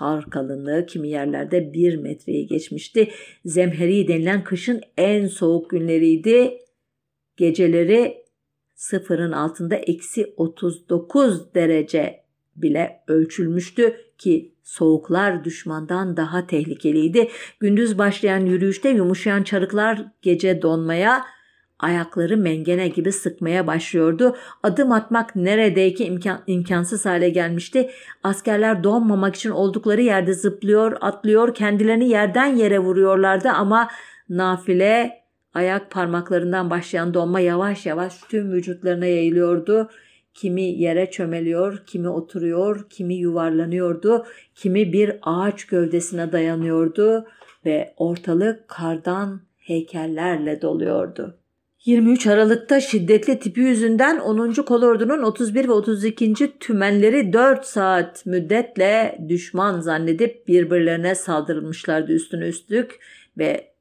Kar kalınlığı kimi yerlerde 1 metreyi geçmişti. Zemheri denilen kışın en soğuk günleriydi. Geceleri sıfırın altında eksi 39 derece bile ölçülmüştü ki soğuklar düşmandan daha tehlikeliydi. Gündüz başlayan yürüyüşte yumuşayan çarıklar gece donmaya, ayakları mengene gibi sıkmaya başlıyordu. Adım atmak neredeyse imkan, imkansız hale gelmişti. Askerler donmamak için oldukları yerde zıplıyor, atlıyor, kendilerini yerden yere vuruyorlardı ama nafile Ayak parmaklarından başlayan donma yavaş yavaş tüm vücutlarına yayılıyordu. Kimi yere çömeliyor, kimi oturuyor, kimi yuvarlanıyordu, kimi bir ağaç gövdesine dayanıyordu ve ortalık kardan heykellerle doluyordu. 23 Aralık'ta şiddetli tipi yüzünden 10. Kolordu'nun 31 ve 32. tümenleri 4 saat müddetle düşman zannedip birbirlerine saldırmışlardı üstüne üstlük ve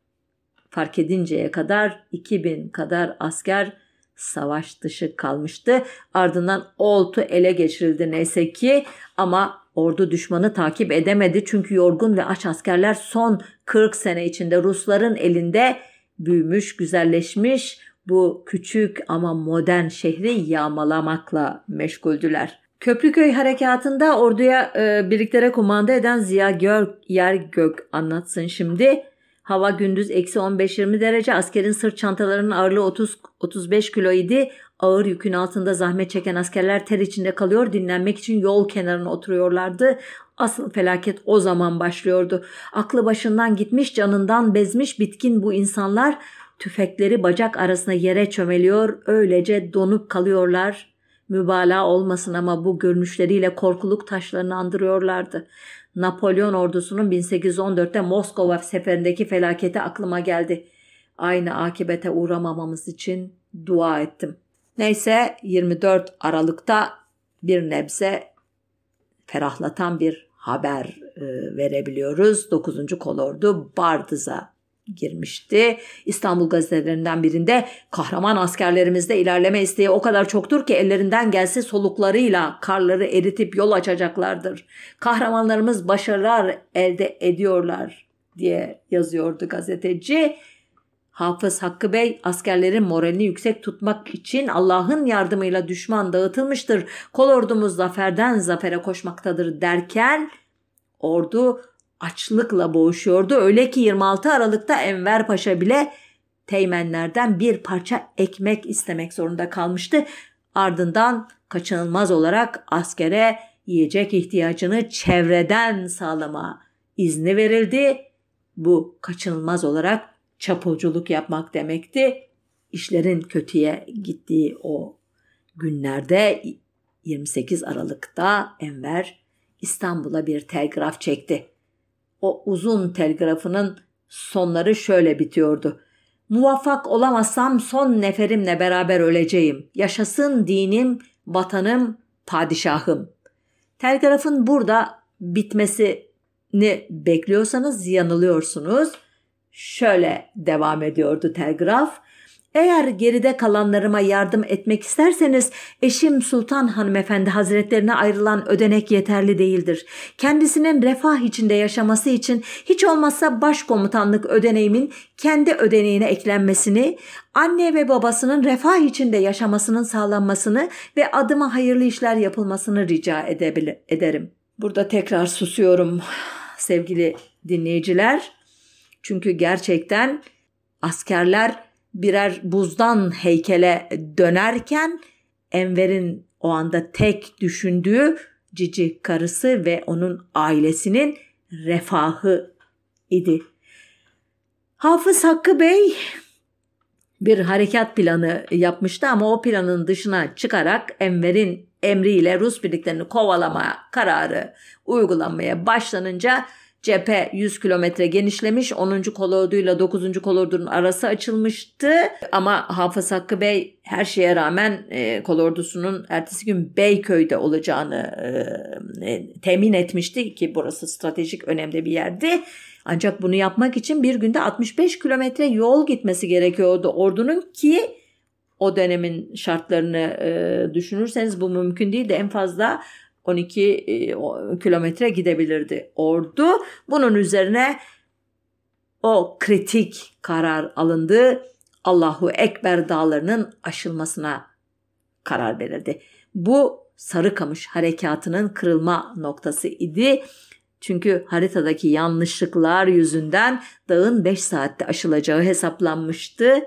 fark edinceye kadar 2000 kadar asker savaş dışı kalmıştı. Ardından Oltu ele geçirildi neyse ki ama ordu düşmanı takip edemedi çünkü yorgun ve aç askerler son 40 sene içinde Rusların elinde büyümüş, güzelleşmiş bu küçük ama modern şehri yağmalamakla meşguldüler. Köprüköy harekatında orduya e, birliklere kumanda eden Ziya Gör, Yer Gök anlatsın şimdi. Hava gündüz eksi 15-20 derece. Askerin sırt çantalarının ağırlığı 30-35 kilo idi. Ağır yükün altında zahmet çeken askerler ter içinde kalıyor. Dinlenmek için yol kenarına oturuyorlardı. Asıl felaket o zaman başlıyordu. Aklı başından gitmiş, canından bezmiş bitkin bu insanlar tüfekleri bacak arasına yere çömeliyor, öylece donup kalıyorlar. Mübalağa olmasın ama bu görünüşleriyle korkuluk taşlarını andırıyorlardı. Napolyon ordusunun 1814'te Moskova seferindeki felaketi aklıma geldi. Aynı akibete uğramamamız için dua ettim. Neyse 24 Aralık'ta bir nebze ferahlatan bir haber e, verebiliyoruz. 9. kolordu Bardız'a girmişti. İstanbul gazetelerinden birinde kahraman askerlerimizde ilerleme isteği o kadar çoktur ki ellerinden gelse soluklarıyla karları eritip yol açacaklardır. Kahramanlarımız başarılar elde ediyorlar diye yazıyordu gazeteci. Hafız Hakkı Bey askerlerin moralini yüksek tutmak için Allah'ın yardımıyla düşman dağıtılmıştır. Kol ordumuz zaferden zafere koşmaktadır derken ordu açlıkla boğuşuyordu. Öyle ki 26 Aralık'ta Enver Paşa bile teğmenlerden bir parça ekmek istemek zorunda kalmıştı. Ardından kaçınılmaz olarak askere yiyecek ihtiyacını çevreden sağlama izni verildi. Bu kaçınılmaz olarak çapulculuk yapmak demekti. İşlerin kötüye gittiği o günlerde 28 Aralık'ta Enver İstanbul'a bir telgraf çekti. O uzun telgrafının sonları şöyle bitiyordu. Muvaffak olamazsam son neferimle beraber öleceğim. Yaşasın dinim, vatanım, padişahım. Telgrafın burada bitmesini bekliyorsanız yanılıyorsunuz. Şöyle devam ediyordu telgraf. Eğer geride kalanlarıma yardım etmek isterseniz eşim Sultan Hanımefendi Hazretlerine ayrılan ödenek yeterli değildir. Kendisinin refah içinde yaşaması için hiç olmazsa başkomutanlık ödeneğimin kendi ödeneğine eklenmesini, anne ve babasının refah içinde yaşamasının sağlanmasını ve adıma hayırlı işler yapılmasını rica ederim. Burada tekrar susuyorum sevgili dinleyiciler. Çünkü gerçekten askerler birer buzdan heykele dönerken Enver'in o anda tek düşündüğü cici karısı ve onun ailesinin refahı idi. Hafız Hakkı Bey bir harekat planı yapmıştı ama o planın dışına çıkarak Enver'in emriyle Rus birliklerini kovalama kararı uygulanmaya başlanınca Cephe 100 kilometre genişlemiş. 10. kolorduyla 9. kolordunun arası açılmıştı. Ama Hafız Hakkı Bey her şeye rağmen e, kolordusunun ertesi gün Beyköy'de olacağını e, e, temin etmişti ki burası stratejik önemli bir yerdi. Ancak bunu yapmak için bir günde 65 kilometre yol gitmesi gerekiyordu ordunun ki o dönemin şartlarını e, düşünürseniz bu mümkün değil de en fazla 12 e, kilometre gidebilirdi ordu. Bunun üzerine o kritik karar alındı. Allahu Ekber dağlarının aşılmasına karar verildi. Bu Sarıkamış harekatının kırılma noktası idi. Çünkü haritadaki yanlışlıklar yüzünden dağın 5 saatte aşılacağı hesaplanmıştı.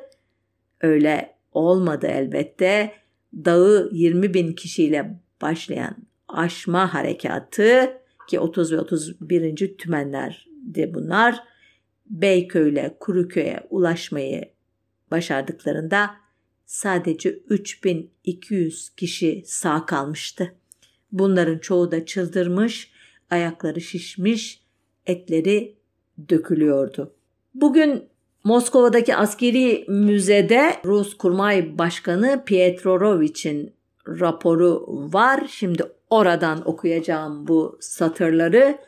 Öyle olmadı elbette. Dağı 20 bin kişiyle başlayan aşma harekatı ki 30 ve 31. tümenlerdi bunlar. Beyköy ile Kuruköy'e ulaşmayı başardıklarında sadece 3200 kişi sağ kalmıştı. Bunların çoğu da çıldırmış, ayakları şişmiş, etleri dökülüyordu. Bugün Moskova'daki askeri müzede Rus Kurmay Başkanı Pietrorovic'in raporu var. Şimdi oradan okuyacağım bu satırları.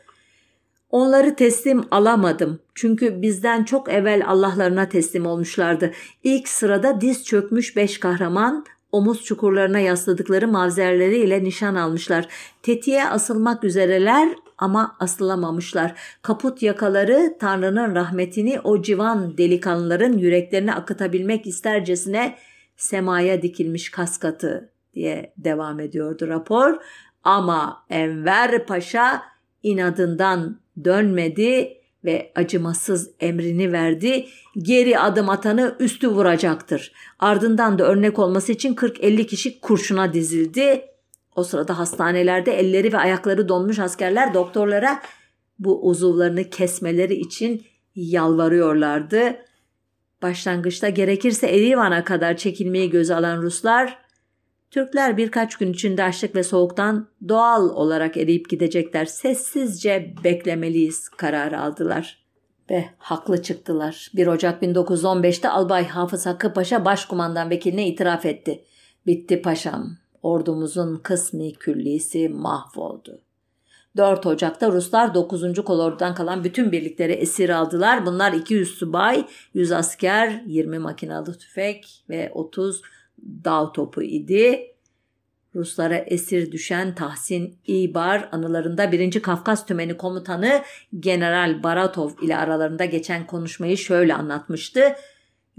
Onları teslim alamadım. Çünkü bizden çok evvel Allah'larına teslim olmuşlardı. İlk sırada diz çökmüş beş kahraman omuz çukurlarına yasladıkları mavzerleriyle nişan almışlar. Tetiğe asılmak üzereler ama asılamamışlar. Kaput yakaları Tanrı'nın rahmetini o civan delikanlıların yüreklerine akıtabilmek istercesine semaya dikilmiş kaskatı diye devam ediyordu rapor. Ama Enver Paşa inadından dönmedi ve acımasız emrini verdi. Geri adım atanı üstü vuracaktır. Ardından da örnek olması için 40-50 kişi kurşuna dizildi. O sırada hastanelerde elleri ve ayakları donmuş askerler doktorlara bu uzuvlarını kesmeleri için yalvarıyorlardı. Başlangıçta gerekirse Erivan'a kadar çekilmeyi göze alan Ruslar, Türkler birkaç gün içinde açlık ve soğuktan doğal olarak eriyip gidecekler. Sessizce beklemeliyiz kararı aldılar. Ve haklı çıktılar. 1 Ocak 1915'te Albay Hafız Hakkı Paşa başkumandan vekiline itiraf etti. Bitti paşam. Ordumuzun kısmi küllisi mahvoldu. 4 Ocak'ta Ruslar 9. kolordudan kalan bütün birlikleri esir aldılar. Bunlar 200 subay, 100 asker, 20 makinalı tüfek ve 30 dağ topu idi. Ruslara esir düşen Tahsin İbar anılarında 1. Kafkas Tümeni Komutanı General Baratov ile aralarında geçen konuşmayı şöyle anlatmıştı.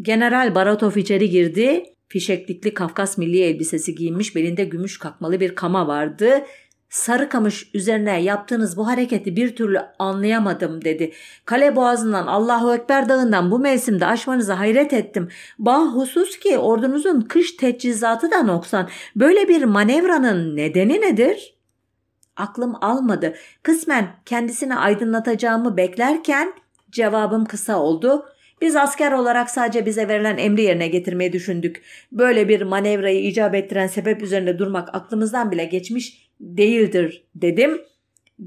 General Baratov içeri girdi. Fişeklikli Kafkas milli elbisesi giyinmiş, belinde gümüş kakmalı bir kama vardı. Sarıkamış üzerine yaptığınız bu hareketi bir türlü anlayamadım dedi. Kale boğazından Allahu Ekber dağından bu mevsimde aşmanıza hayret ettim. Bahusus ki ordunuzun kış teçhizatı da noksan. Böyle bir manevranın nedeni nedir? Aklım almadı. Kısmen kendisini aydınlatacağımı beklerken cevabım kısa oldu. Biz asker olarak sadece bize verilen emri yerine getirmeyi düşündük. Böyle bir manevrayı icap ettiren sebep üzerinde durmak aklımızdan bile geçmiş değildir dedim.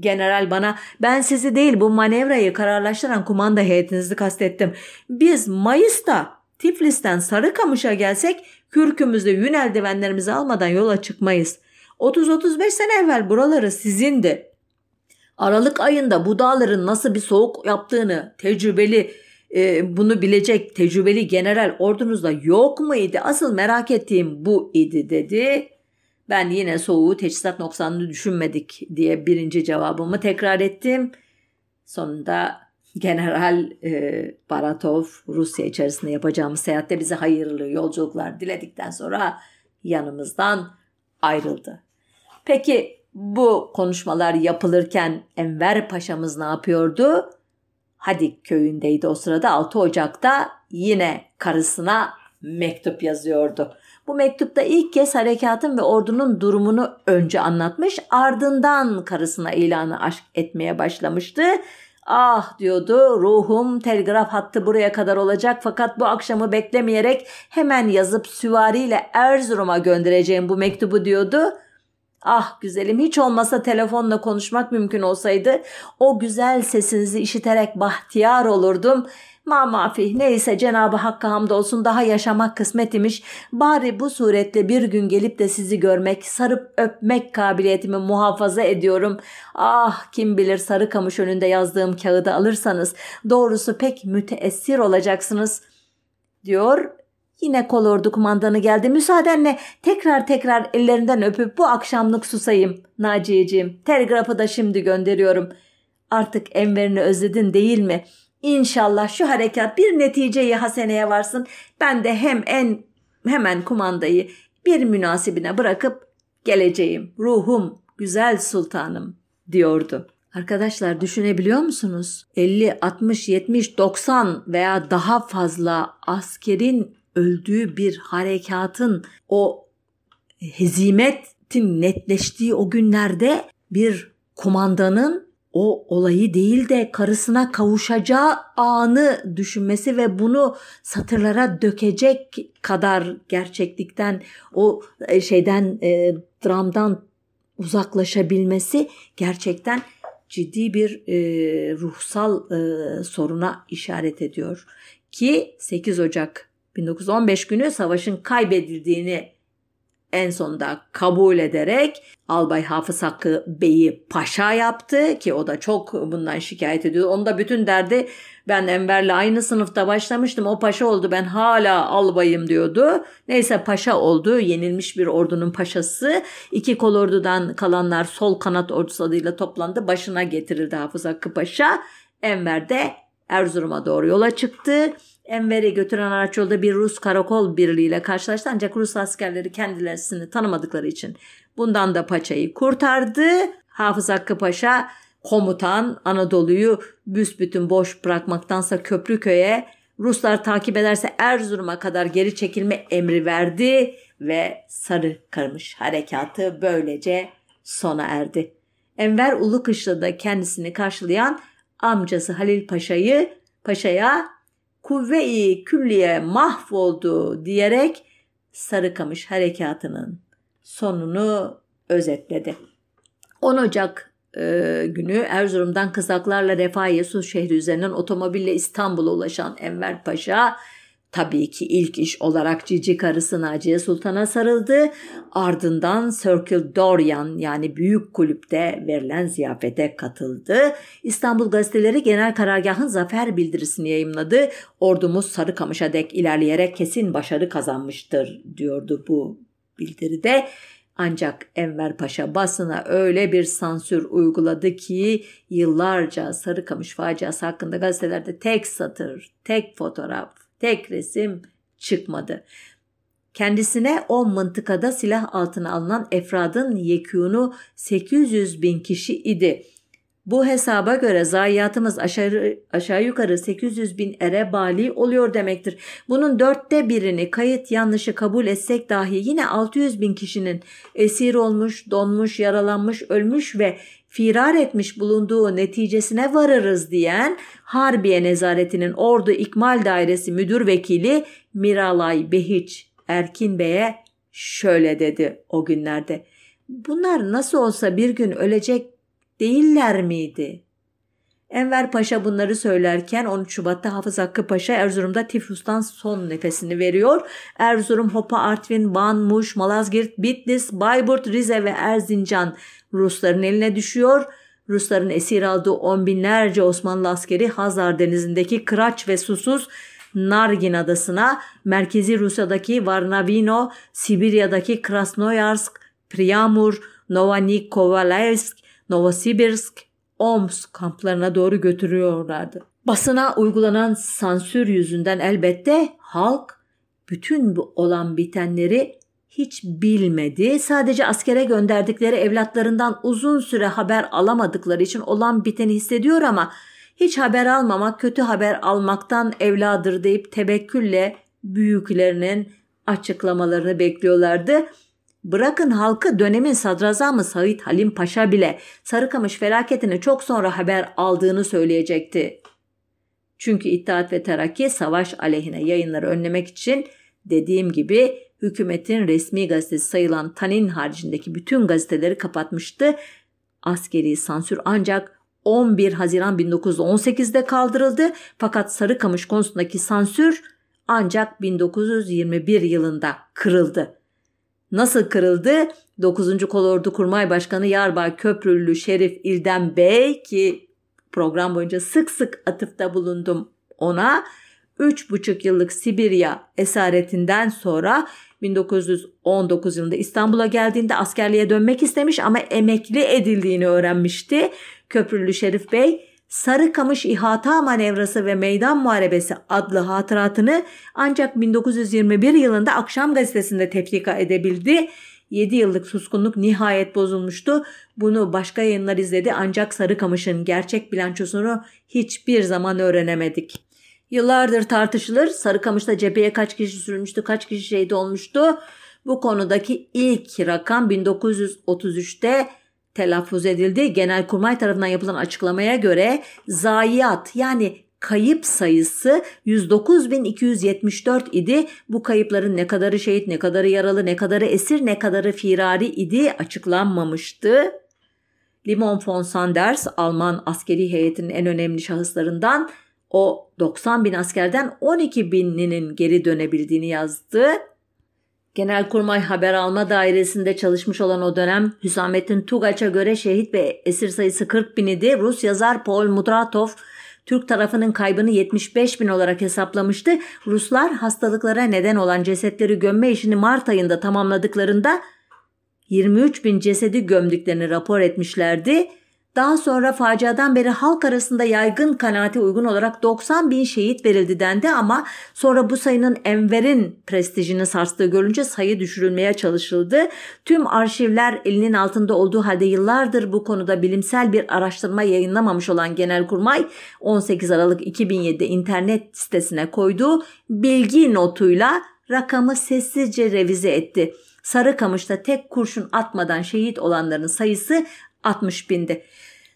General bana ben sizi değil bu manevrayı kararlaştıran kumanda heyetinizi kastettim. Biz Mayıs'ta Tiflis'ten Sarıkamış'a gelsek kürkümüzde yün eldivenlerimizi almadan yola çıkmayız. 30-35 sene evvel buraları sizindi. Aralık ayında bu dağların nasıl bir soğuk yaptığını tecrübeli e, bunu bilecek tecrübeli general ordunuzda yok muydu? Asıl merak ettiğim bu idi dedi. Ben yine soğuğu teçhizat noksanını düşünmedik diye birinci cevabımı tekrar ettim. Sonunda General e, Baratov Rusya içerisinde yapacağımız seyahatte bize hayırlı yolculuklar diledikten sonra yanımızdan ayrıldı. Peki bu konuşmalar yapılırken Enver Paşa'mız ne yapıyordu? Hadik köyündeydi o sırada 6 Ocak'ta yine karısına mektup yazıyordu. Bu mektupta ilk kez harekatın ve ordunun durumunu önce anlatmış ardından karısına ilanı aşk etmeye başlamıştı. Ah diyordu ruhum telgraf hattı buraya kadar olacak fakat bu akşamı beklemeyerek hemen yazıp süvariyle Erzurum'a göndereceğim bu mektubu diyordu. Ah güzelim hiç olmasa telefonla konuşmak mümkün olsaydı o güzel sesinizi işiterek bahtiyar olurdum. Ma mafi neyse Cenabı Hakk'a hamdolsun daha yaşamak kısmet imiş. Bari bu suretle bir gün gelip de sizi görmek, sarıp öpmek kabiliyetimi muhafaza ediyorum. Ah kim bilir sarı kamış önünde yazdığım kağıdı alırsanız doğrusu pek müteessir olacaksınız diyor Yine kolordu kumandanı geldi. Müsaadenle tekrar tekrar ellerinden öpüp bu akşamlık susayım Naciye'ciğim. Telgrafı da şimdi gönderiyorum. Artık Enver'ini özledin değil mi? İnşallah şu harekat bir neticeyi haseneye varsın. Ben de hem en hemen kumandayı bir münasibine bırakıp geleceğim. Ruhum, güzel sultanım diyordu. Arkadaşlar düşünebiliyor musunuz? 50, 60, 70, 90 veya daha fazla askerin öldüğü bir harekatın o hezimetin netleştiği o günlerde bir kumandanın o olayı değil de karısına kavuşacağı anı düşünmesi ve bunu satırlara dökecek kadar gerçeklikten o e, şeyden e, dramdan uzaklaşabilmesi gerçekten ciddi bir e, ruhsal e, soruna işaret ediyor. Ki 8 Ocak 1915 günü savaşın kaybedildiğini en sonunda kabul ederek Albay Hafız Hakkı Bey'i paşa yaptı ki o da çok bundan şikayet ediyor. Onda bütün derdi ben Enver'le aynı sınıfta başlamıştım o paşa oldu ben hala albayım diyordu. Neyse paşa oldu yenilmiş bir ordunun paşası. İki kolordudan kalanlar sol kanat ordusu adıyla toplandı başına getirildi Hafız Hakkı Paşa. Enver de Erzurum'a doğru yola çıktı. Enver'i götüren araç yolda bir Rus karakol birliğiyle karşılaştı ancak Rus askerleri kendilerini tanımadıkları için bundan da paçayı kurtardı. Hafız Hakkı Paşa Komutan Anadolu'yu büsbütün boş bırakmaktansa Köprüköy'e Ruslar takip ederse Erzurum'a kadar geri çekilme emri verdi ve Sarı Karmış harekatı böylece sona erdi. Enver Ulukışla'da kendisini karşılayan amcası Halil Paşa'yı Paşa'ya kuvve-i külliye mahvoldu diyerek Sarıkamış harekatının sonunu özetledi. 10 Ocak e, günü Erzurum'dan kızaklarla Refahiye Su şehri üzerinden otomobille İstanbul'a ulaşan Enver Paşa Tabii ki ilk iş olarak cici karısı Naciye Sultan'a sarıldı. Ardından Circle Dorian yani büyük kulüpte verilen ziyafete katıldı. İstanbul gazeteleri genel karargahın zafer bildirisini yayımladı. Ordumuz Sarıkamış'a dek ilerleyerek kesin başarı kazanmıştır diyordu bu bildiride. Ancak Enver Paşa basına öyle bir sansür uyguladı ki yıllarca Sarıkamış faciası hakkında gazetelerde tek satır, tek fotoğraf, tek resim çıkmadı. Kendisine o mıntıkada silah altına alınan efradın yekûnu 800 bin kişi idi. Bu hesaba göre zayiatımız aşağı, aşağı yukarı 800 bin ere bali oluyor demektir. Bunun dörtte birini kayıt yanlışı kabul etsek dahi yine 600 bin kişinin esir olmuş, donmuş, yaralanmış, ölmüş ve firar etmiş bulunduğu neticesine varırız diyen Harbiye Nezaretinin Ordu İkmal Dairesi Müdür Vekili Miralay Behiç Erkin Bey'e şöyle dedi o günlerde. Bunlar nasıl olsa bir gün ölecek değiller miydi? Enver Paşa bunları söylerken 13 Şubat'ta Hafız Hakkı Paşa Erzurum'da tifustan son nefesini veriyor. Erzurum, Hopa, Artvin, Van, Muş, Malazgirt, Bitlis, Bayburt, Rize ve Erzincan Rusların eline düşüyor. Rusların esir aldığı on binlerce Osmanlı askeri Hazar denizindeki Kıraç ve Susuz Nargin adasına, merkezi Rusya'daki Varnavino, Sibirya'daki Krasnoyarsk, Priamur, Novonikovalayevsk, Novosibirsk, Omsk kamplarına doğru götürüyorlardı. Basına uygulanan sansür yüzünden elbette halk bütün bu olan bitenleri hiç bilmedi. Sadece askere gönderdikleri evlatlarından uzun süre haber alamadıkları için olan biteni hissediyor ama hiç haber almamak kötü haber almaktan evladır deyip tebekkülle büyüklerinin açıklamalarını bekliyorlardı. Bırakın halkı dönemin sadrazamı Said Halim Paşa bile Sarıkamış felaketini çok sonra haber aldığını söyleyecekti. Çünkü İttihat ve Terakki savaş aleyhine yayınları önlemek için dediğim gibi hükümetin resmi gazetesi sayılan Tanin haricindeki bütün gazeteleri kapatmıştı. Askeri sansür ancak 11 Haziran 1918'de kaldırıldı fakat Sarıkamış konusundaki sansür ancak 1921 yılında kırıldı. Nasıl kırıldı? 9. Kolordu Kurmay Başkanı Yarbay Köprülü Şerif İldem Bey ki program boyunca sık sık atıfta bulundum ona. 3,5 yıllık Sibirya esaretinden sonra 1919 yılında İstanbul'a geldiğinde askerliğe dönmek istemiş ama emekli edildiğini öğrenmişti. Köprülü Şerif Bey Sarıkamış İhata Manevrası ve Meydan Muharebesi adlı hatıratını ancak 1921 yılında Akşam Gazetesi'nde tefrika edebildi. 7 yıllık suskunluk nihayet bozulmuştu. Bunu başka yayınlar izledi ancak Sarıkamış'ın gerçek bilançosunu hiçbir zaman öğrenemedik. Yıllardır tartışılır. Sarıkamış'ta cepheye kaç kişi sürülmüştü, kaç kişi şehit olmuştu. Bu konudaki ilk rakam 1933'te telaffuz edildi. Genelkurmay tarafından yapılan açıklamaya göre zayiat yani kayıp sayısı 109.274 idi. Bu kayıpların ne kadarı şehit, ne kadarı yaralı, ne kadarı esir, ne kadarı firari idi açıklanmamıştı. Limon von Sanders Alman askeri heyetinin en önemli şahıslarından o 90 bin askerden 12 bininin geri dönebildiğini yazdı. Genelkurmay Haber Alma Dairesi'nde çalışmış olan o dönem Hüsamettin Tugaç'a göre şehit ve esir sayısı 40 bin idi. Rus yazar Paul Mudratov Türk tarafının kaybını 75 bin olarak hesaplamıştı. Ruslar hastalıklara neden olan cesetleri gömme işini Mart ayında tamamladıklarında 23 bin cesedi gömdüklerini rapor etmişlerdi. Daha sonra faciadan beri halk arasında yaygın kanaate uygun olarak 90 bin şehit verildi dendi ama sonra bu sayının Enver'in prestijini sarstığı görünce sayı düşürülmeye çalışıldı. Tüm arşivler elinin altında olduğu halde yıllardır bu konuda bilimsel bir araştırma yayınlamamış olan Genelkurmay 18 Aralık 2007'de internet sitesine koyduğu bilgi notuyla rakamı sessizce revize etti. Sarıkamış'ta tek kurşun atmadan şehit olanların sayısı 60 bindi.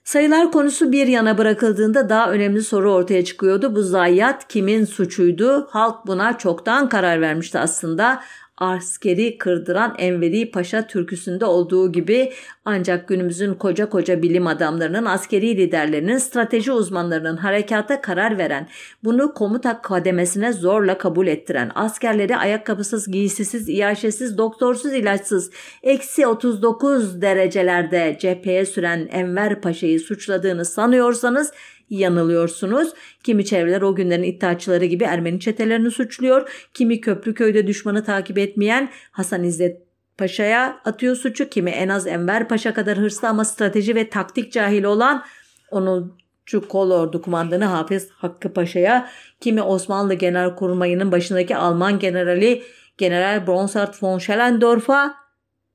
Sayılar konusu bir yana bırakıldığında daha önemli soru ortaya çıkıyordu. Bu zayiat kimin suçuydu? Halk buna çoktan karar vermişti aslında askeri kırdıran Enveri Paşa türküsünde olduğu gibi ancak günümüzün koca koca bilim adamlarının, askeri liderlerinin, strateji uzmanlarının harekata karar veren, bunu komuta kademesine zorla kabul ettiren, askerleri ayakkabısız, giysisiz, iaşesiz, doktorsuz, ilaçsız, eksi 39 derecelerde cepheye süren Enver Paşa'yı suçladığını sanıyorsanız yanılıyorsunuz. Kimi çevreler o günlerin iddiaçıları gibi Ermeni çetelerini suçluyor. Kimi Köprüköy'de düşmanı takip etmeyen Hasan İzzet Paşa'ya atıyor suçu. Kimi en az Enver Paşa kadar hırslı ama strateji ve taktik cahili olan onun Kolordu kumandanı Hafız Hakkı Paşa'ya, kimi Osmanlı Genelkurmayı'nın başındaki Alman generali General Bronsart von Schellendorf'a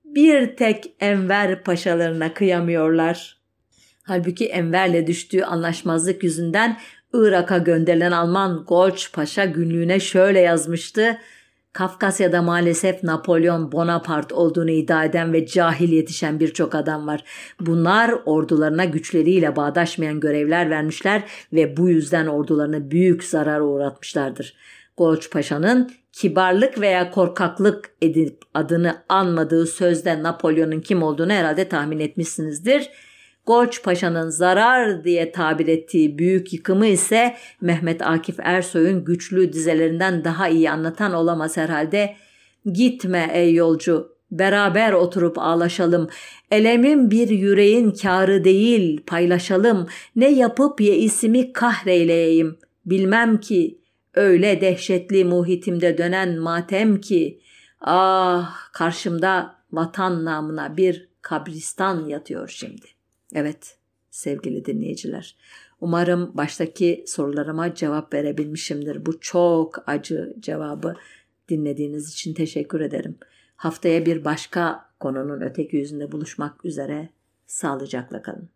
bir tek Enver Paşalarına kıyamıyorlar. Halbuki Enver'le düştüğü anlaşmazlık yüzünden Irak'a gönderilen Alman Golç Paşa günlüğüne şöyle yazmıştı. Kafkasya'da maalesef Napolyon Bonaparte olduğunu iddia eden ve cahil yetişen birçok adam var. Bunlar ordularına güçleriyle bağdaşmayan görevler vermişler ve bu yüzden ordularına büyük zarar uğratmışlardır. Golç Paşa'nın kibarlık veya korkaklık edip adını anmadığı sözde Napolyon'un kim olduğunu herhalde tahmin etmişsinizdir. Goç Paşa'nın zarar diye tabir ettiği büyük yıkımı ise Mehmet Akif Ersoy'un güçlü dizelerinden daha iyi anlatan olamaz herhalde. Gitme ey yolcu, beraber oturup ağlaşalım. Elemin bir yüreğin kârı değil, paylaşalım. Ne yapıp ye ismi kahreyleyeyim. Bilmem ki, öyle dehşetli muhitimde dönen matem ki. Ah, karşımda vatan namına bir kabristan yatıyor şimdi.'' Evet sevgili dinleyiciler. Umarım baştaki sorularıma cevap verebilmişimdir. Bu çok acı cevabı dinlediğiniz için teşekkür ederim. Haftaya bir başka konunun öteki yüzünde buluşmak üzere sağlıcakla kalın.